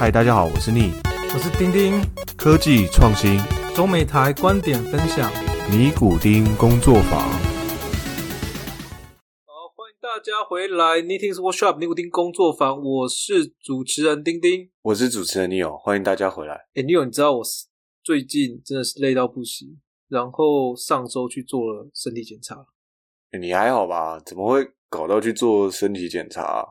嗨，大家好，我是逆我是丁丁，科技创新中美台观点分享。尼古丁工作坊。好，欢迎大家回来 Knitting Workshop 尼古丁工作坊，我是主持人丁丁。我是主持人 Neo，欢迎大家回来。哎，Neo，你知道我是最近真的是累到不行，然后上周去做了身体检查，诶你还好吧？怎么会搞到去做身体检查啊、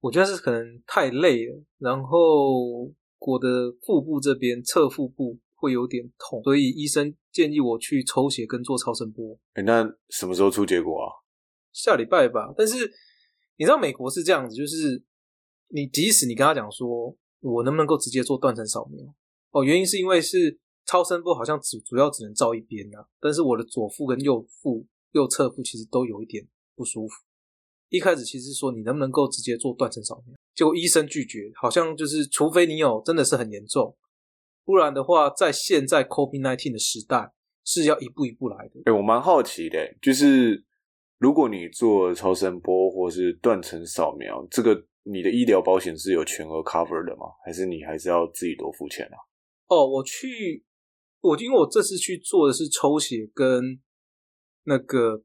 我觉得是可能太累了，然后我的腹部这边侧腹部会有点痛，所以医生建议我去抽血跟做超声波。诶那什么时候出结果啊？下礼拜吧。但是你知道美国是这样子，就是你即使你跟他讲说，我能不能够直接做断层扫描？哦，原因是因为是超声波好像只主要只能照一边啊，但是我的左腹跟右腹、右侧腹其实都有一点不舒服。一开始其实是说你能不能够直接做断层扫描，结果医生拒绝，好像就是除非你有真的是很严重，不然的话，在现在 COVID-19 的时代是要一步一步来的。诶我蛮好奇的，就是如果你做超声波或是断层扫描，这个你的医疗保险是有全额 cover 的吗？还是你还是要自己多付钱啊？哦，我去，我因为我这次去做的是抽血跟那个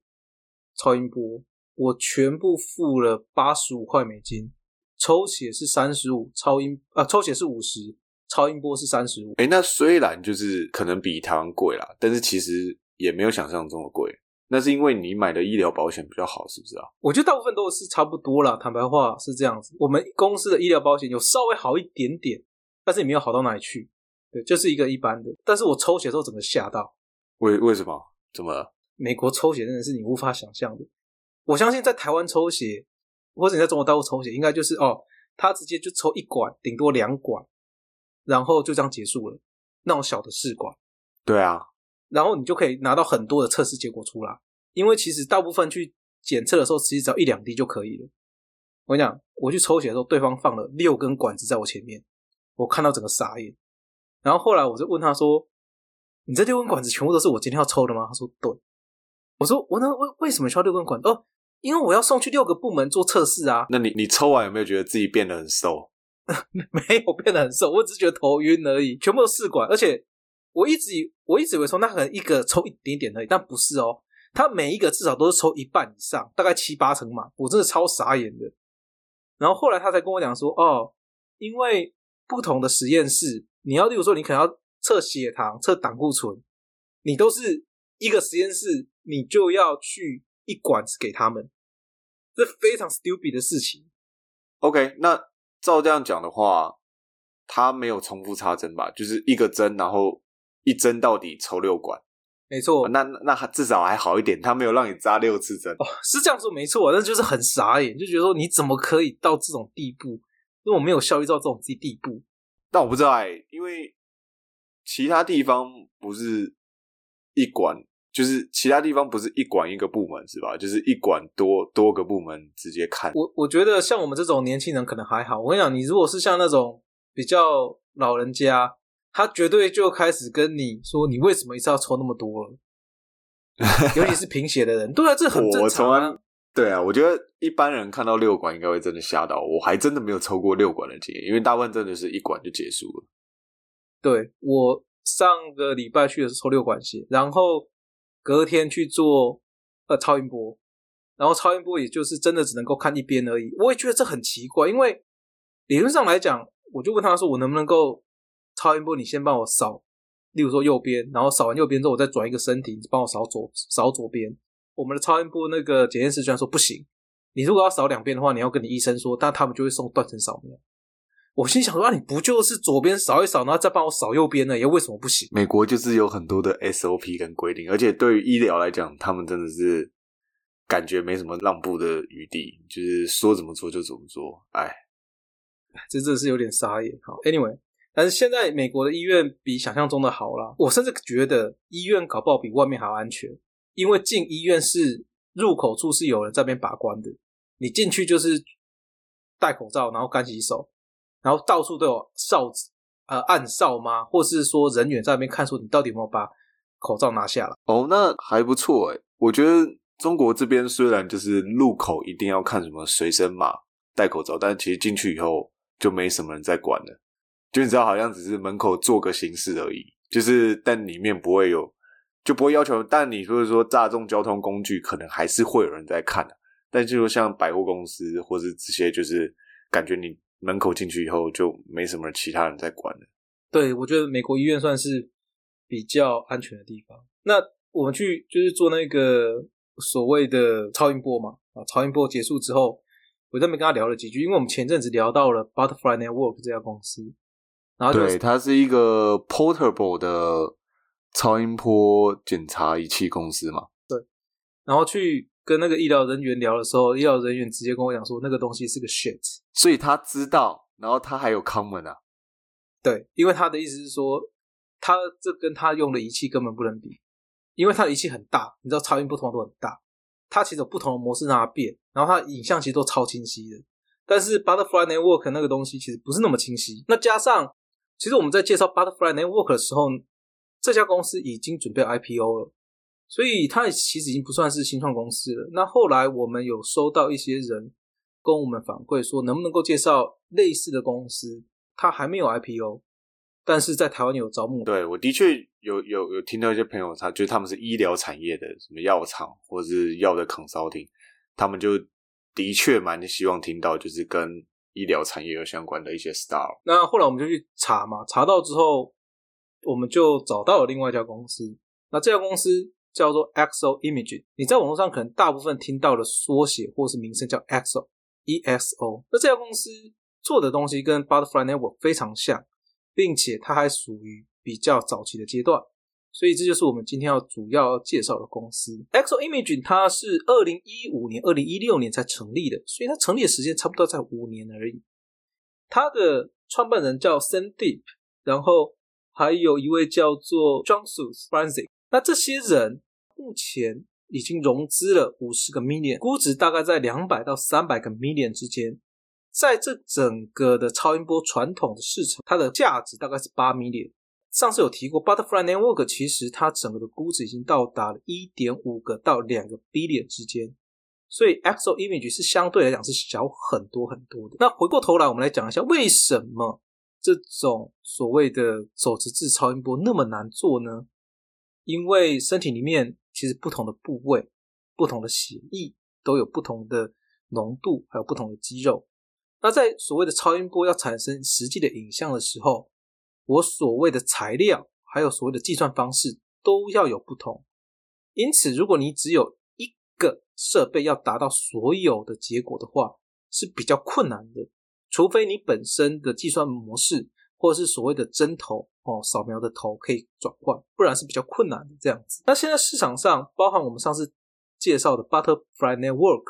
超音波，我全部付了八十五块美金，抽血是三十五，超音啊抽血是五十，超音波是三十五。诶那虽然就是可能比台湾贵啦，但是其实也没有想象中的贵。那是因为你买的医疗保险比较好，是不是啊？我觉得大部分都是差不多啦，坦白话是这样子。我们公司的医疗保险有稍微好一点点，但是也没有好到哪里去。对，就是一个一般的。但是我抽血的时候整个吓到，为为什么？怎么了？美国抽血真的是你无法想象的。我相信在台湾抽血，或者你在中国大陆抽血，应该就是哦，他直接就抽一管，顶多两管，然后就这样结束了，那种小的试管，对啊，然后你就可以拿到很多的测试结果出来。因为其实大部分去检测的时候，其实只要一两滴就可以了。我跟你讲，我去抽血的时候，对方放了六根管子在我前面，我看到整个傻眼。然后后来我就问他说：“你这六根管子全部都是我今天要抽的吗？”他说：“对。”我说：“我那为为什么需要六根管子？哦，因为我要送去六个部门做测试啊。那你你抽完有没有觉得自己变得很瘦？没有变得很瘦，我只是觉得头晕而已。全部都试管，而且我一直以我一直以为说那可能一个抽一点点而已，但不是哦，它每一个至少都是抽一半以上，大概七八成嘛，我真的超傻眼的。然后后来他才跟我讲说，哦，因为不同的实验室，你要例如说你可能要测血糖、测胆固醇，你都是一个实验室，你就要去一管子给他们，这非常 stupid 的事情。OK，那照这样讲的话，他没有重复插针吧？就是一个针，然后一针到底抽六管，没错，那那那它至少还好一点，他没有让你扎六次针。哦，是这样说没错，但就是很傻眼，就觉得说你怎么可以到这种地步？因为我没有效率到这种地地步。但我不知道哎、因为其他地方不是一管，就是其他地方不是一管一个部门是吧？就是一管多多个部门直接看。我我觉得像我们这种年轻人可能还好。我跟你讲，你如果是像那种比较老人家，他绝对就开始跟你说你为什么一次要抽那么多了，尤其是贫血的人。对啊，这很正我从来常啊。对啊，我觉得一般人看到六管应该会真的吓到，我还真的没有抽过六管的经验，因为大部分真的是一管就结束了。对我上个礼拜去的是抽六管血，然后隔天去做呃超音波，然后超音波也就是真的只能够看一边而已。我也觉得这很奇怪，因为理论上来讲，我就问他说，我能不能够超音波你先帮我扫，例如说右边，然后扫完右边之后，我再转一个身体，你帮我扫左扫左边。我们的超音波那个检验师居然说不行，你如果要扫两边的话，你要跟你医生说，但他们就会送断层扫描。我心想说，啊，你不就是左边扫一扫，然后再帮我扫右边呢？也为什么不行？美国就是有很多的 SOP 跟规定，而且对于医疗来讲，他们真的是感觉没什么让步的余地，就是说怎么做就怎么做。哎，这真的是有点傻眼。好，Anyway，但是现在美国的医院比想象中的好啦。我甚至觉得医院搞不好比外面还要安全，因为进医院是入口处是有人在边把关的，你进去就是戴口罩，然后干洗手，然后到处都有哨子，呃，暗哨吗？或是说人员在那边看说你到底有没有把口罩拿下来？哦，那还不错哎。我觉得中国这边虽然就是入口一定要看什么随身码、戴口罩，但其实进去以后就没什么人在管了。就你知道，好像只是门口做个形式而已，就是但里面不会有，就不会要求。但你说说大众交通工具，可能还是会有人在看的。但就像百货公司或是这些，就是感觉你门口进去以后就没什么其他人在管了。对，我觉得美国医院算是比较安全的地方。那我们去就是做那个所谓的超音波嘛，啊，超音波结束之后，我在那边跟他聊了几句，因为我们前阵子聊到了 Butterfly Network 这家公司，然后就对，它是一个 portable 的超音波检查仪器公司嘛。对然后去跟那个医疗人员聊的时候，医疗人员直接跟我讲说，那个东西是个 shit。所以他知道，然后他还有 common 啊。对，因为他的意思是说，他这跟他用的仪器根本不能比，因为他的仪器很大，你知道超音波通常都很大，它其实有不同的模式让它变，然后它影像其实都超清晰的。但是 Butterfly Network 那个东西其实不是那么清晰。那加上，其实我们在介绍 Butterfly Network 的时候，这家公司已经准备 IPO 了，所以它其实已经不算是新创公司了。那后来我们有收到一些人跟我们反馈说，能不能够介绍类似的公司？它还没有 IPO，但是在台湾有招募。对我的确有有有听到一些朋友，他就是他们是医疗产业的，什么药厂或者是药的 consulting，他们就的确蛮希望听到就是跟医疗产业有相关的一些 star。那后来我们就去查嘛，查到之后，我们就找到了另外一家公司。那这家公司叫做 Exo Imaging，你在网络上可能大部分听到的缩写或是名称叫 Exo，E-X-O。那这家公司。做的东西跟 Butterfly Network 非常像，并且它还属于比较早期的阶段，所以这就是我们今天要主要介绍的公司 Exo Imaging。它是二零一五年、二零一六年才成立的，所以它成立的时间差不多在五年而已。它的创办人叫 Sandeep，然后还有一位叫做 Johnsus Francis。那这些人目前已经融资了五十个 million，估值大概在两百到三百个 million 之间。在这整个的超音波传统的市场，它的价值大概是八 million。上次有提过，Butterfly Network 其实它整个的估值已经到达了一点五个到两个 billion 之间，所以 XO Image 是相对来讲是小很多很多的。那回过头来，我们来讲一下为什么这种所谓的手持式超音波那么难做呢？因为身体里面其实不同的部位、不同的血液都有不同的浓度，还有不同的肌肉。那在所谓的超音波要产生实际的影像的时候，我所谓的材料还有所谓的计算方式都要有不同。因此，如果你只有一个设备要达到所有的结果的话，是比较困难的。除非你本身的计算模式或者是所谓的针头哦扫描的头可以转换，不然是比较困难的这样子。那现在市场上包含我们上次介绍的 Butterfly Network。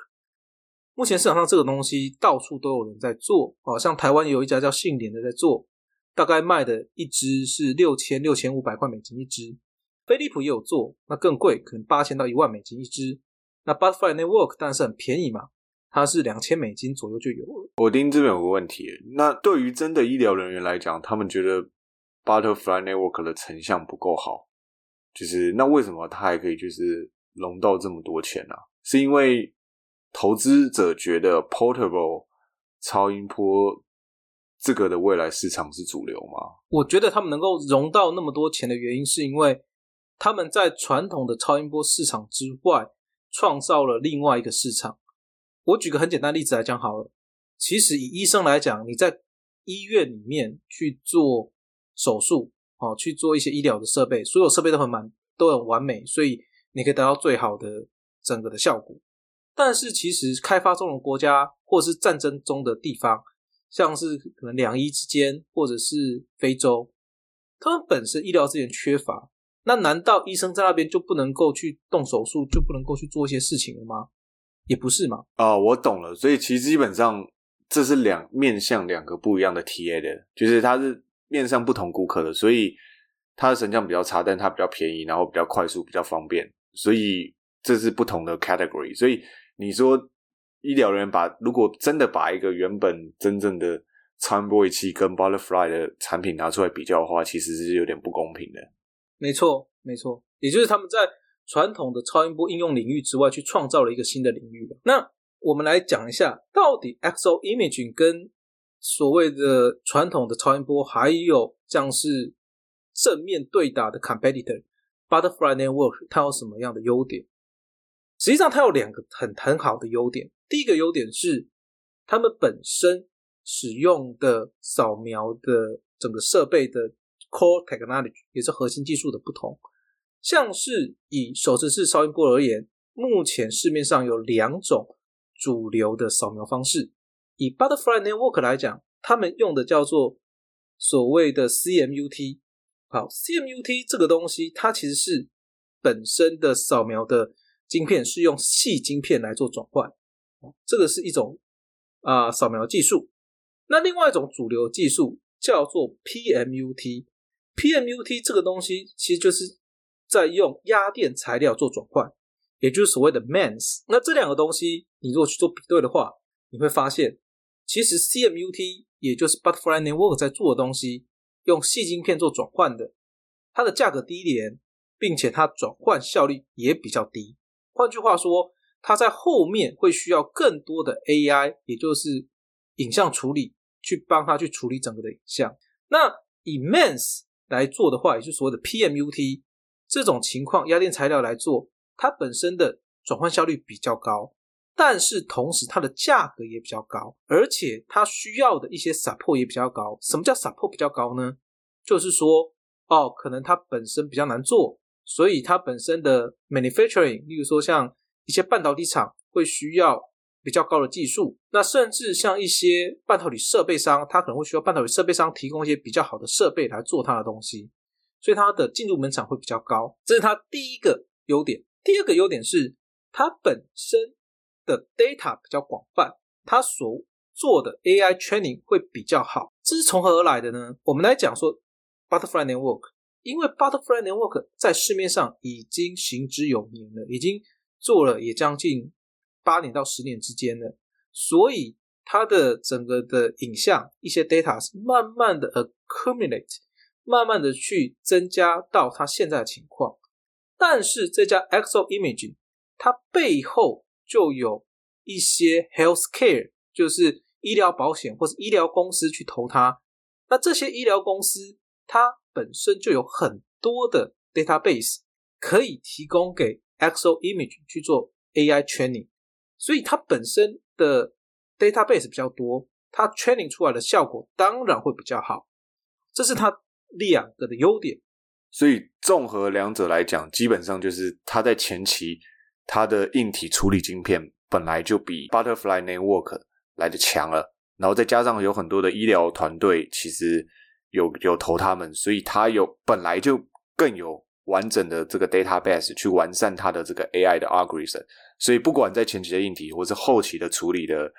目前市场上这个东西到处都有人在做，哦，像台湾有一家叫信联的在做，大概卖的一支是六千六千五百块美金一支。飞利浦也有做，那更贵，可能八千到一万美金一支。那 Butterfly Network 但是很便宜嘛，它是两千美金左右就有了。我丁这边有个问题，那对于真的医疗人员来讲，他们觉得 Butterfly Network 的成像不够好，就是那为什么他还可以就是融到这么多钱呢？是因为？投资者觉得 portable 超音波这个的未来市场是主流吗？我觉得他们能够融到那么多钱的原因，是因为他们在传统的超音波市场之外创造了另外一个市场。我举个很简单例子来讲好了，其实以医生来讲，你在医院里面去做手术，哦，去做一些医疗的设备，所有设备都很满，都很完美，所以你可以得到最好的整个的效果。但是其实开发中的国家或是战争中的地方，像是可能两伊之间，或者是非洲，他们本身医疗资源缺乏，那难道医生在那边就不能够去动手术，就不能够去做一些事情了吗？也不是嘛。啊，我懂了。所以其实基本上这是两面向两个不一样的 TA 的，就是它是面向不同顾客的，所以它的成像比较差，但它比较便宜，然后比较快速，比较方便，所以这是不同的 category，所以。你说医疗人员把如果真的把一个原本真正的超音波仪器跟 Butterfly 的产品拿出来比较的话，其实是有点不公平的。没错，没错，也就是他们在传统的超音波应用领域之外，去创造了一个新的领域那我们来讲一下，到底 XO Imaging 跟所谓的传统的超音波，还有像是正面对打的 competitor Butterfly Network，它有什么样的优点？实际上，它有两个很很好的优点。第一个优点是，他们本身使用的扫描的整个设备的 core technology 也是核心技术的不同。像是以手持式超音波而言，目前市面上有两种主流的扫描方式。以 Butterfly Network 来讲，他们用的叫做所谓的 CMUT。好，CMUT 这个东西，它其实是本身的扫描的晶片是用细晶片来做转换，这个是一种啊扫描技术。那另外一种主流技术叫做 PMUT。PMUT 这个东西其实就是在用压电材料做转换，也就是所谓的 MEMS。那这两个东西，你如果去做比对的话，你会发现。其实 CMUT 也就是 Butterfly Network 在做的东西，用细晶片做转换的，它的价格低廉，并且它转换效率也比较低。换句话说，它在后面会需要更多的 AI，也就是影像处理，去帮它去处理整个的影像。那以 MEMS 来做的话，也就是所谓的 PMUT 这种情况，压电材料来做，它本身的转换效率比较高。但是同时，它的价格也比较高，而且它需要的一些 support 也比较高。什么叫 support 比较高呢？就是说，哦，可能它本身比较难做，所以它本身的 manufacturing，例如说像一些半导体厂会需要比较高的技术。那甚至像一些半导体设备商，它可能会需要半导体设备商提供一些比较好的设备来做它的东西，所以它的进入门槛会比较高。这是它第一个优点。第二个优点是它本身。的 data 比较广泛，它所做的 AI training 会比较好。这是从何而来的呢？我们来讲说 Butterfly Network，因为 Butterfly Network 在市面上已经行之有年了，已经做了也将近八年到十年之间了，所以它的整个的影像一些 data 是慢慢的 accumulate，慢慢的去增加到它现在的情况。但是这家 XO Imaging 它背后就有一些 health care，就是医疗保险或者医疗公司去投它。那这些医疗公司，它本身就有很多的 database 可以提供给 XO Image 去做 AI training，所以它本身的 database 比较多，它 training 出来的效果当然会比较好。这是它两个的优点。所以综合两者来讲，基本上就是它在前期。它的硬体处理晶片本来就比 Butterfly Network 来的强了，然后再加上有很多的医疗团队其实有有投他们，所以它有本来就更有完整的这个 database 去完善它的这个 AI 的 algorithm，所以不管在前期的硬体或是后期的处理的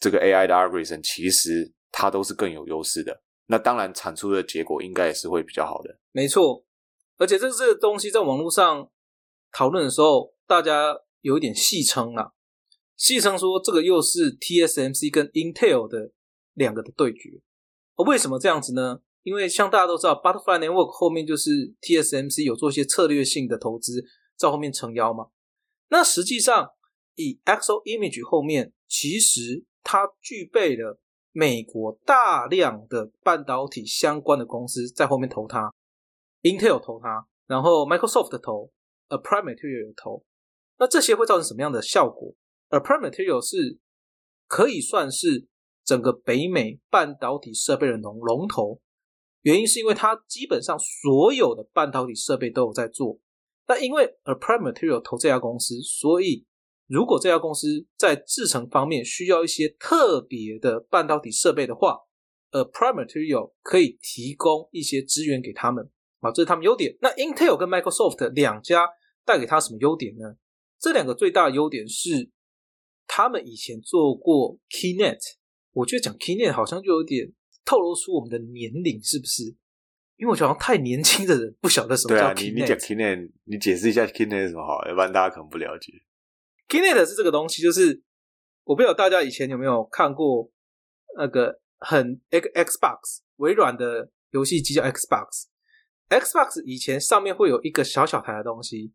这个 AI 的 algorithm，其实它都是更有优势的。那当然产出的结果应该也是会比较好的。没错，而且这这个东西在网络上讨论的时候。大家有一点戏称啊，戏称说这个又是 TSMC 跟 Intel 的两个的对决。为什么这样子呢？因为像大家都知道，Butterfly Network 后面就是 TSMC 有做一些策略性的投资，在后面撑腰嘛。那实际上，以 Exo Image 后面，其实它具备了美国大量的半导体相关的公司在后面投它，Intel 投它，然后 Microsoft 投，A Prime Material 投。那这些会造成什么样的效果？而 Prime Material 是可以算是整个北美半导体设备的龙龙头，原因是因为它基本上所有的半导体设备都有在做。那因为 A Prime Material 投这家公司，所以如果这家公司在制程方面需要一些特别的半导体设备的话，A Prime Material 可以提供一些资源给他们啊，这是他们优点。那 Intel 跟 Microsoft 两家带给他什么优点呢？这两个最大的优点是，他们以前做过 Keynet，我觉得讲 Keynet 好像就有点透露出我们的年龄，是不是？因为我觉得太年轻的人不晓得什么叫 Keynet。你你讲 Keynet，你解释一下 Keynet 是什么好，要不然大家可能不了解。Keynet 是这个东西，就是我不知道大家以前有没有看过那个很 X Xbox 微软的游戏机叫 Xbox，Xbox 以前上面会有一个小小台的东西。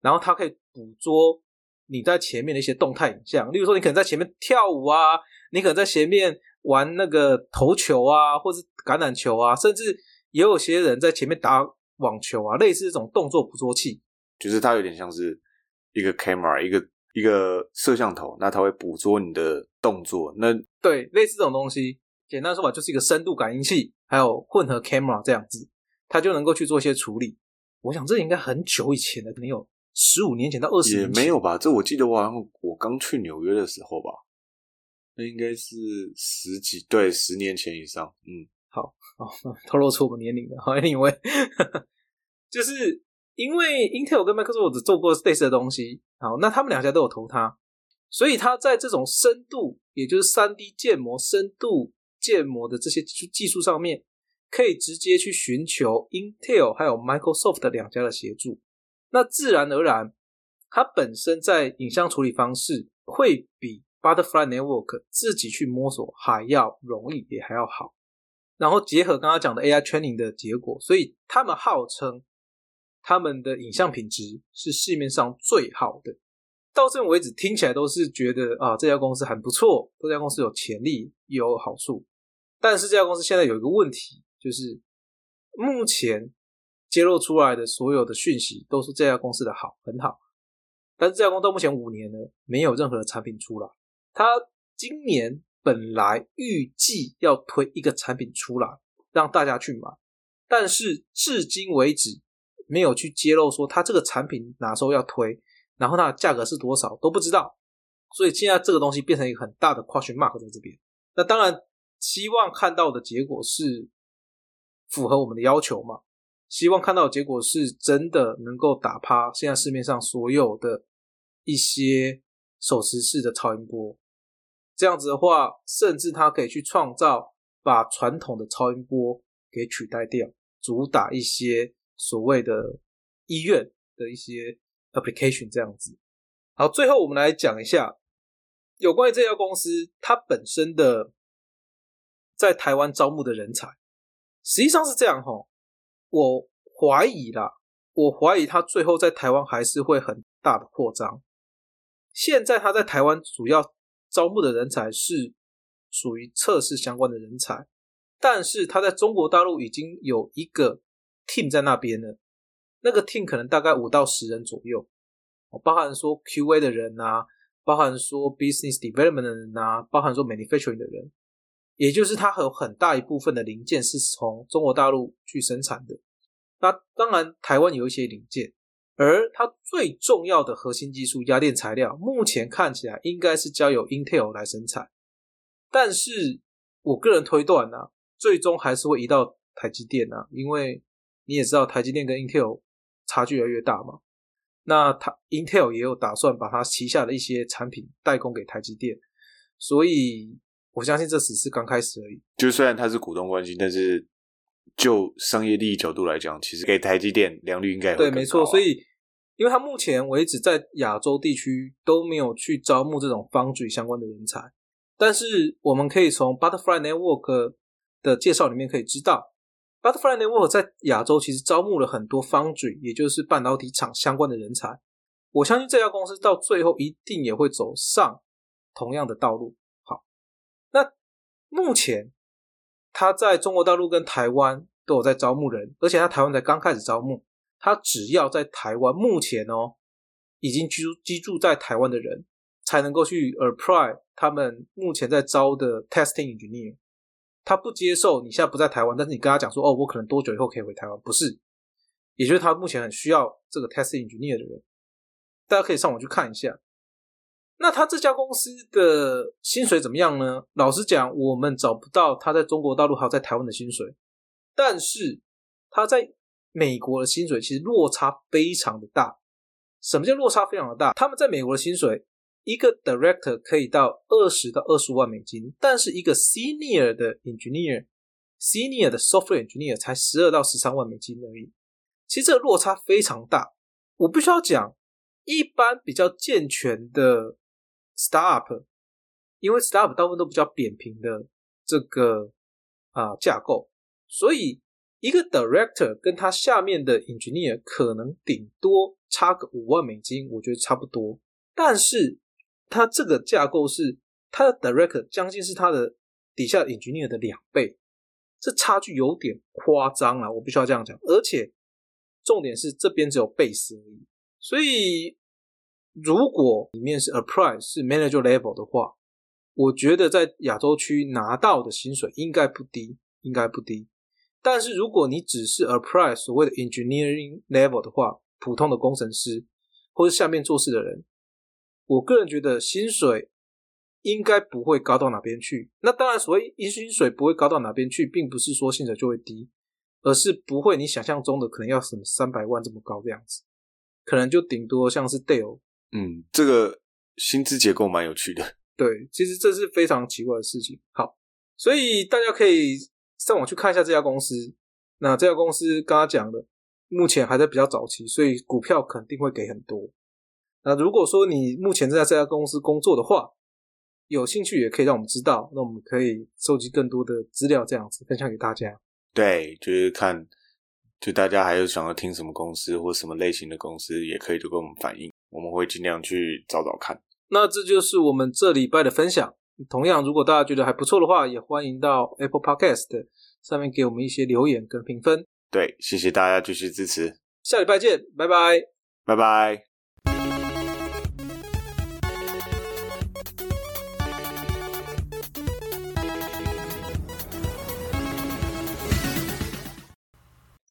然后它可以捕捉你在前面的一些动态影像，例如说你可能在前面跳舞啊，你可能在前面玩那个投球啊，或是橄榄球啊，甚至也有些人在前面打网球啊，类似这种动作捕捉器。就是它有点像是一个 camera，一个一个摄像头，那它会捕捉你的动作。那对，类似这种东西，简单说法就是一个深度感应器，还有混合 camera 这样子，它就能够去做一些处理。我想这应该很久以前的，可能有十五年前到二十也年前。没有吧？这我记得我好像我刚去纽约的时候吧，那应该是十几对十年前以上。嗯，好哦，透露出我们年龄了。好，Anyway，就是因为 Intel 跟 Microsoft 做过类似的东西，好，那他们两家都有投它，所以它在这种深度，也就是三 D 建模、深度建模的这些技术上面，可以直接去寻求 Intel 还有 Microsoft 两家的协助。那自然而然，它本身在影像处理方式会比 Butterfly Network 自己去摸索还要容易，也还要好。然后结合刚刚讲的 AI training 的结果，所以他们号称他们的影像品质是市面上最好的。到这为止，听起来都是觉得啊，这家公司很不错，这家公司有潜力，有好处。但是这家公司现在有一个问题，就是目前揭露出来的所有的讯息都是这家公司的好，很好。但是这家公司到目前五年呢，没有任何的产品出来。它今年。本来预计要推一个产品出来让大家去买，但是至今为止没有去揭露说它这个产品哪时候要推，然后它的价格是多少都不知道，所以现在这个东西变成一个很大的 question mark 在这边。那当然希望看到的结果是符合我们的要求嘛？希望看到的结果是真的能够打趴现在市面上所有的一些手持式的超音波。这样子的话，甚至它可以去创造把传统的超音波给取代掉，主打一些所谓的医院的一些 application 这样子。好，最后我们来讲一下有关于这家公司它本身的在台湾招募的人才，实际上是这样哈。我怀疑啦，我怀疑他最后在台湾还是会很大的扩张。现在他在台湾主要。招募的人才是属于测试相关的人才，但是他在中国大陆已经有一个 team 在那边了，那个 team 可能大概五到十人左右，包含说 QA 的人啊，包含说 business development 的人啊，包含说 manufacturing 的人，也就是它有很大一部分的零件是从中国大陆去生产的，那当然台湾有一些零件。而它最重要的核心技术压电材料，目前看起来应该是交由 Intel 来生产，但是我个人推断呢，最终还是会移到台积电啊，因为你也知道台积电跟 Intel 差距越来越大嘛。那它 Intel 也有打算把它旗下的一些产品代工给台积电，所以我相信这只是刚开始而已。就虽然它是股东关系，但是就商业利益角度来讲，其实给台积电良率应该对，没错，所以。因为他目前为止在亚洲地区都没有去招募这种方嘴相关的人才，但是我们可以从 Butterfly Network 的介绍里面可以知道，Butterfly Network 在亚洲其实招募了很多方嘴，也就是半导体厂相关的人才。我相信这家公司到最后一定也会走上同样的道路。目前他在中国大陆跟台湾都有在招募人，而且他台湾才刚开始招募。他只要在台湾，目前哦，已经居居住在台湾的人，才能够去 apply 他们目前在招的 testing engineer。他不接受你现在不在台湾，但是你跟他讲说，哦，我可能多久以后可以回台湾？不是，也就是他目前很需要这个 testing engineer 的人。大家可以上网去看一下。那他这家公司的薪水怎么样呢？老实讲，我们找不到他在中国大陆还有在台湾的薪水，但是他在。美国的薪水其实落差非常的大。什么叫落差非常的大？他们在美国的薪水，一个 director 可以到二十到二十五万美金，但是一个 senior 的 engineer，senior 的 software engineer 才十二到十三万美金而已。其实这个落差非常大。我必须要讲，一般比较健全的 Star Up，因为 Star Up 大部分都比较扁平的这个啊架构，所以。一个 director 跟他下面的 engineer 可能顶多差个五万美金，我觉得差不多。但是他这个架构是他的 director 将近是他的底下 engineer 的两倍，这差距有点夸张了，我必须要这样讲。而且重点是这边只有 base 而已，所以如果里面是 apply 是 manager level 的话，我觉得在亚洲区拿到的薪水应该不低，应该不低。但是如果你只是 apply 所谓的 engineering level 的话，普通的工程师或者下面做事的人，我个人觉得薪水。应该不会高到哪边去。那当然，所谓一薪水不会高到哪边去，并不是说薪水就会低，而是不会你想象中的可能要什么三百万这么高这样子，可能就顶多像是 Dale。嗯，这个薪资结构蛮有趣的。对，其实这是非常奇怪的事情。好，所以大家可以上网去看一下这家公司。那这家公司刚刚讲的，目前还在比较早期，所以股票肯定会给很多。那如果说你目前正在这家公司工作的话，有兴趣也可以让我们知道，那我们可以收集更多的资料，这样子分享给大家。对，就是看，就大家还有想要听什么公司或什么类型的公司，也可以就跟我们反映，我们会尽量去找找看。那这就是我们这礼拜的分享。同样，如果大家觉得还不错的话，也欢迎到 Apple Podcast 上面给我们一些留言跟评分。对，谢谢大家继续支持，下礼拜见，拜拜，拜拜。